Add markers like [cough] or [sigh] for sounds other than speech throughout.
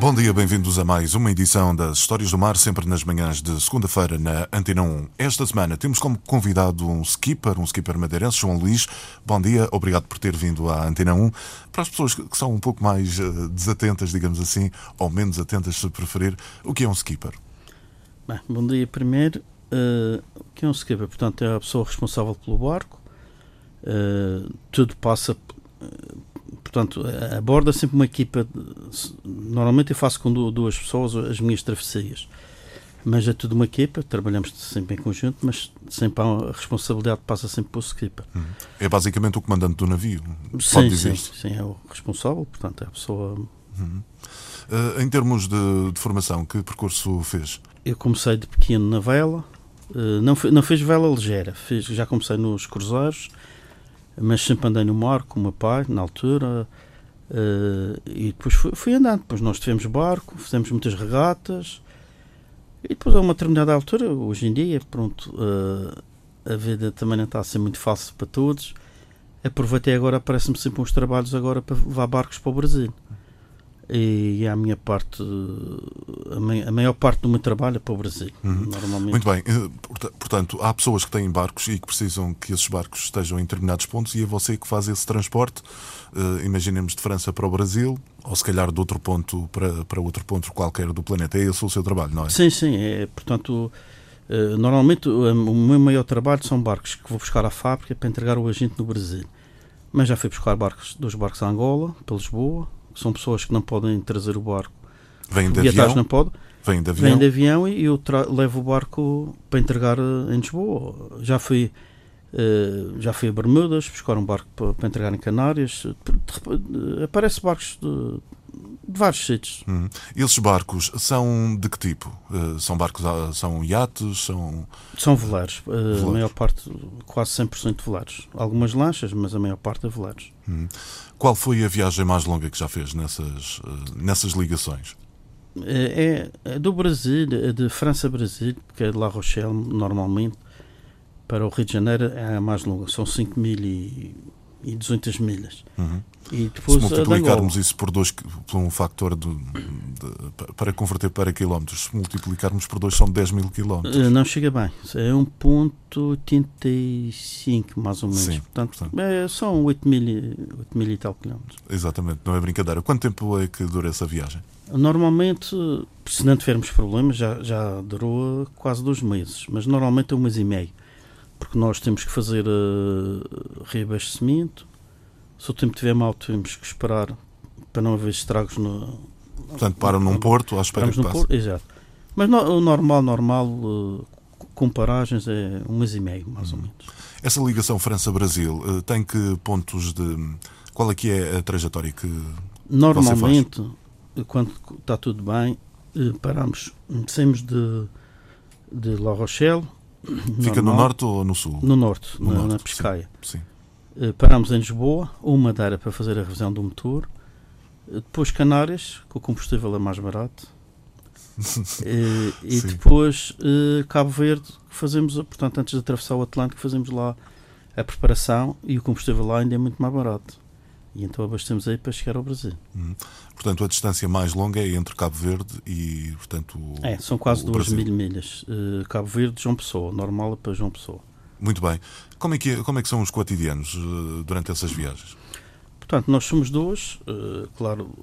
Bom dia, bem-vindos a mais uma edição das Histórias do Mar, sempre nas manhãs de segunda-feira na Antena 1. Esta semana temos como convidado um skipper, um skipper madeirense, João Luís. Bom dia, obrigado por ter vindo à Antena 1. Para as pessoas que são um pouco mais uh, desatentas, digamos assim, ou menos atentas, se preferir, o que é um skipper? Bem, bom dia primeiro. Uh, o que é um skipper? Portanto, é a pessoa responsável pelo barco. Uh, tudo passa portanto, aborda sempre uma equipa. Normalmente eu faço com duas pessoas as minhas travessias, mas é tudo uma equipa. Trabalhamos sempre em conjunto, mas sempre a responsabilidade passa sempre para o skipper. É basicamente o comandante do navio. Sim, sim, sim, é o responsável, portanto, é a pessoa. Uhum. Uh, em termos de, de, formação, que percurso fez? Eu comecei de pequeno na vela, uh, não, não fez vela ligeira, fiz, já comecei nos cruzeiros mas sempre andei no mar com o meu pai, na altura, uh, e depois fui, fui, andando. Depois nós tivemos barco, fizemos muitas regatas, e depois a uma determinada altura, hoje em dia, pronto, uh, a vida também não está a ser muito fácil para todos. Aproveitei agora, aparecem-me sempre uns trabalhos agora para levar barcos para o Brasil e a minha parte, a, maior parte do meu trabalho é para o Brasil, uhum. normalmente. Muito bem, eh, portanto, há pessoas que têm barcos e que precisam que esses barcos estejam em determinados pontos e é você que faz esse transporte, uh, imaginemos de França para o Brasil, ou se calhar de outro ponto para, para outro ponto qualquer do planeta. É esse o seu trabalho, não é? Sim, sim, é, portanto, uh, normalmente o, o meu maior trabalho são barcos que vou buscar à fábrica para entregar o agente no Brasil. Mas já fui buscar barcos, dois barcos a Angola, para Lisboa, são pessoas que não podem trazer o barco. Vêm de avião? não pode. Vêm de avião? Vêm de avião e eu levo o barco para entregar eh, em Lisboa. Já fui, uh, já fui a Bermudas buscar um barco para, para entregar em Canárias. Aparece barcos de, de vários sítios. Uhum. Esses barcos são de que tipo? Uh, são barcos, são iates? São, são veleiros. Uh, a maior parte, quase 100% veleiros. Algumas lanchas, mas a maior parte é veleiros. Uhum. Qual foi a viagem mais longa que já fez nessas, eh, nessas ligações? É, é do Brasil, é de França a Brasil, que é de La Rochelle, normalmente, para o Rio de Janeiro é a mais longa, são 5.200 milhas. Uhum. E depois se multiplicarmos isso por dois, por um factor de, de, para converter para quilómetros, se multiplicarmos por dois são 10 mil quilómetros. Eh, não chega bem, é 1.85 mais ou menos. Sim, portanto, portanto. É, são 8 mil, 8 mil e tal quilómetros. Exatamente, não é brincadeira. Quanto tempo é que dura essa viagem? Normalmente, se não tivermos problemas, já, já durou quase dois meses, mas normalmente é um mês e meio, porque nós temos que fazer uh, reabastecimento, se o tempo estiver mal, temos que esperar para não haver estragos no. Portanto, param num porto à espera que passe. Exato. Mas no, o normal, normal, uh, com paragens, é um mês e meio, mais ou menos. Essa ligação França-Brasil uh, tem que pontos de. Qual é que é a trajetória que. Normalmente, quando está tudo bem, paramos, saímos de, de La Rochelle. Fica normal, no norte ou no sul? No norte, no na, norte, na Pescaia. Sim. sim. Eh, parámos em Lisboa, ou Madeira para fazer a revisão do motor, eh, depois Canárias, que o combustível é mais barato, e, [laughs] eh, e depois Cabo Verde, fazemos, portanto, antes de atravessar o Atlântico, fazemos lá a preparação e o combustível lá ainda é muito mais barato. E então abastecemos aí para chegar ao Brasil. Uhum. Portanto, a distância mais longa é entre Cabo Verde e, portanto, o, É, são quase duas mil milhas. Uh, Cabo Verde, João Pessoa. Normal é para João Pessoa. Muito bem. Como é que, é, como é que são os cotidianos uh, durante essas viagens? Portanto, nós somos duas, uh, claro,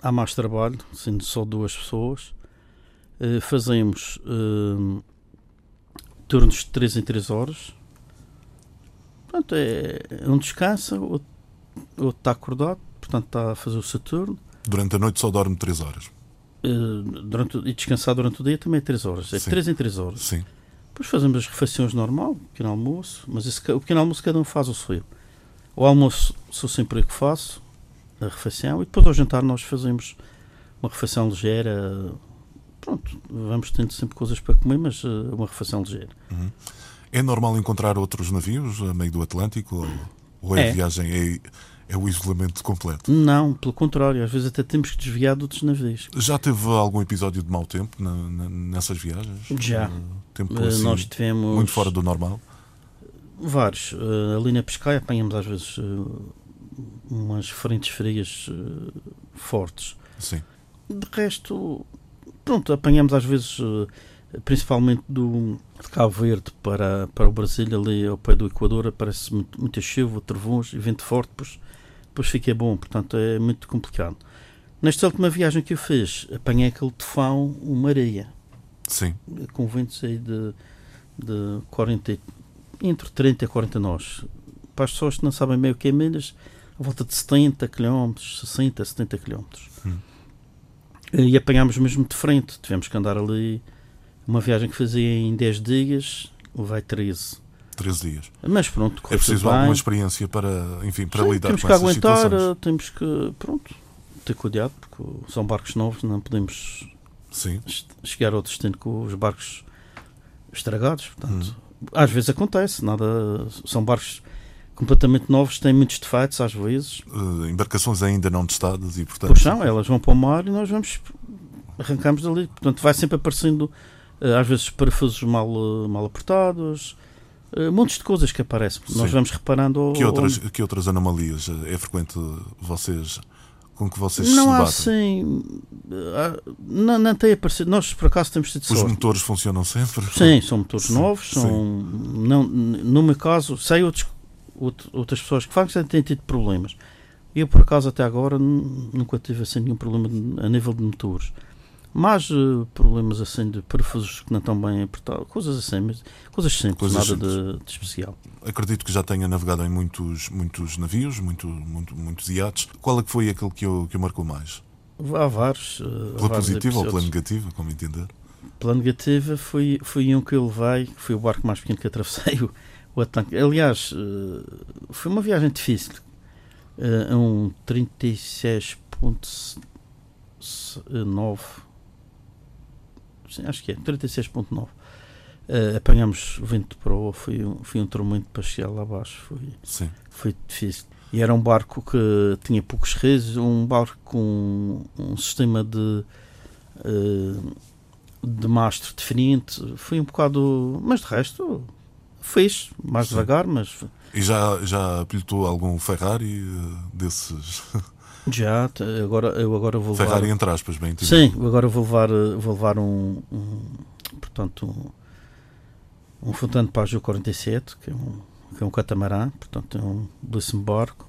há mais trabalho, sendo só duas pessoas. Fazemos turnos de 3 em 3 horas. Portanto, é, um descansa, o outro está acordado, portanto está a fazer o seu turno. Durante a noite só dorme 3 horas? durante, e descansar durante o dia também é 3 horas. É Sim. 3 em 3 horas. Sim. Depois fazemos as refeições normal, pequeno almoço, mas esse, o pequeno almoço cada um faz o seu. O almoço sou sempre eu que faço, a refeição, e depois ao jantar nós fazemos uma refeição ligeira. Pronto, vamos tendo sempre coisas para comer, mas uh, uma refeição ligeira. Uhum. É normal encontrar outros navios a meio do Atlântico? Ou, ou é, é. viagem? É, é o isolamento completo. Não, pelo contrário, às vezes até temos que desviar de outros navios. Já teve algum episódio de mau tempo na, na, nessas viagens? Já. Uh, tempo Uh, assim, nós tivemos muito fora do normal? vários. Uh, ali na Pescaia apanhamos às vezes umas frentes frias fortes. Sim. De resto, pronto, apanhamos às vezes, eh, principalmente do, de Cabo Verde para, para o Brasil, ali ao pé do Equador, aparece muito, muita chuva, trovões e vento forte, depois, depois fica bom, portanto é muito complicado. Nesta última viagem que eu fiz, apanhei aquele tufão, uma areia, Sim. com ventos aí de, de 40, e- entre 30 e 40 nós. Para as pessoas que não sabem bem o que é milhas, a volta de 70 km, 60, 70 km. Hum. E apanhámos mesmo de frente, tivemos que andar ali. Uma viagem que fazia em 10 dias, levei 13. 13 dias. Mas pronto, É preciso bem. alguma experiência para, enfim, para Sim, lidar temos com que essas aguentar, situações. eh, temos que, pronto, ter cuidado, porque são barcos novos, não podemos Sim. chegar ao destino com os barcos estragados. Portanto, Hum. às vezes acontece, nada, são barcos completamente novos, têm muitos defeitos às vezes. Uh, embarcações ainda não testadas e, portanto. Pois são, elas vão para o mar e nós vamos arrancamos dali. Portanto, vai sempre aparecendo às vezes parafusos mal, eh, mal apertados, eh, montes de coisas que aparecem. Nós Sim. vamos reparando Que outras, que outras anomalias é frequente vocês com que vocês Não se há debatem? assim. ah, Não, não tem aparecido. Nós, por acaso, temos tido Os sorte. motores funcionam sempre? Sim, são motores Sim, novos. São, não, no meu caso, sei outros, out- outras pessoas que fazem que têm tido problemas. Eu, por acaso, até agora, nu- nunca tive assim, nenhum problema a nível de motores. Mas eh, problemas assim de parafusos que não estão bem apertados, coisas assim, mas coisas simples, Coisas nada simples. De, de especial. Acredito que já tenha navegado em muitos, muitos navios, muito, muito, muitos iates. Qual é que foi aquele que o, que o marcou mais? Há vários. há Pela positiva ou pela negativa, como entender? Pela negativa foi, foi um que eu levei, que foi o barco mais pequeno que atravessei, [laughs] o, o Atlântico. Aliás, eh, foi uma viagem difícil. Eh, um 36.9 Sim, acho que é, 36.9 Eh, apanhamos vento de proa, foi um, foi um tormento para chegar lá abaixo, foi, Sim. foi difícil. E era um barco que tinha poucos reis, um barco com um sistema de, eh, de mastro diferente. Foi um bocado. Mas de resto, fez, mais Sim. devagar, mas E já, já pilotou algum Ferrari uh, desses? [laughs] já. Agora, eu agora vou levar. Ferrari entre aspas, bem entendido. Sim, agora vou levar, eh, vou levar um, um portanto, um, um Fontano Pajou 47, que é um, que é um catamarã, portanto é um belíssimo barco.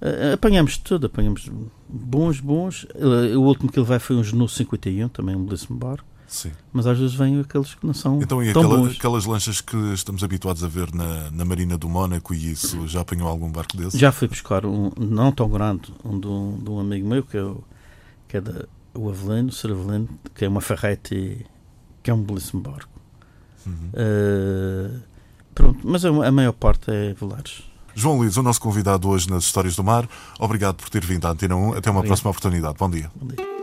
Eh, Apanhamos tudo, apanhamos bons, bons. Eh, O último que ele vai foi um Genu 51, também um belíssimo barco. Sim. Mas às vezes vêm aqueles que não são Então, e tão aquela- bons. aquelas lanchas que estamos habituados a ver na, na Marina do Mónaco e isso, já apanhou algum barco desse? Já fui buscar um, não tão grande, um de um, de um amigo meu, que é, o, que é da, o Avelino, o Sr. Avelino, que é uma Ferretti, que é um belíssimo barco. Uhum. Eh, pronto, mas a, a maior parte é velares. João Luís, o nosso convidado hoje nas Histórias do Mar, obrigado por ter vindo à Antena 1. Até uma Obrigado. próxima oportunidade. Bom dia. Bom dia.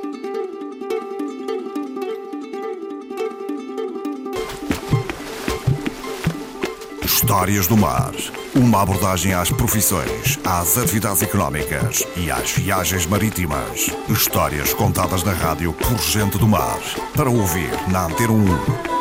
Histórias do Mar. Uma abordagem às profissões, às atividades económicas e às viagens marítimas. Histórias contadas na rádio por gente do mar. Para ouvir na Antena 1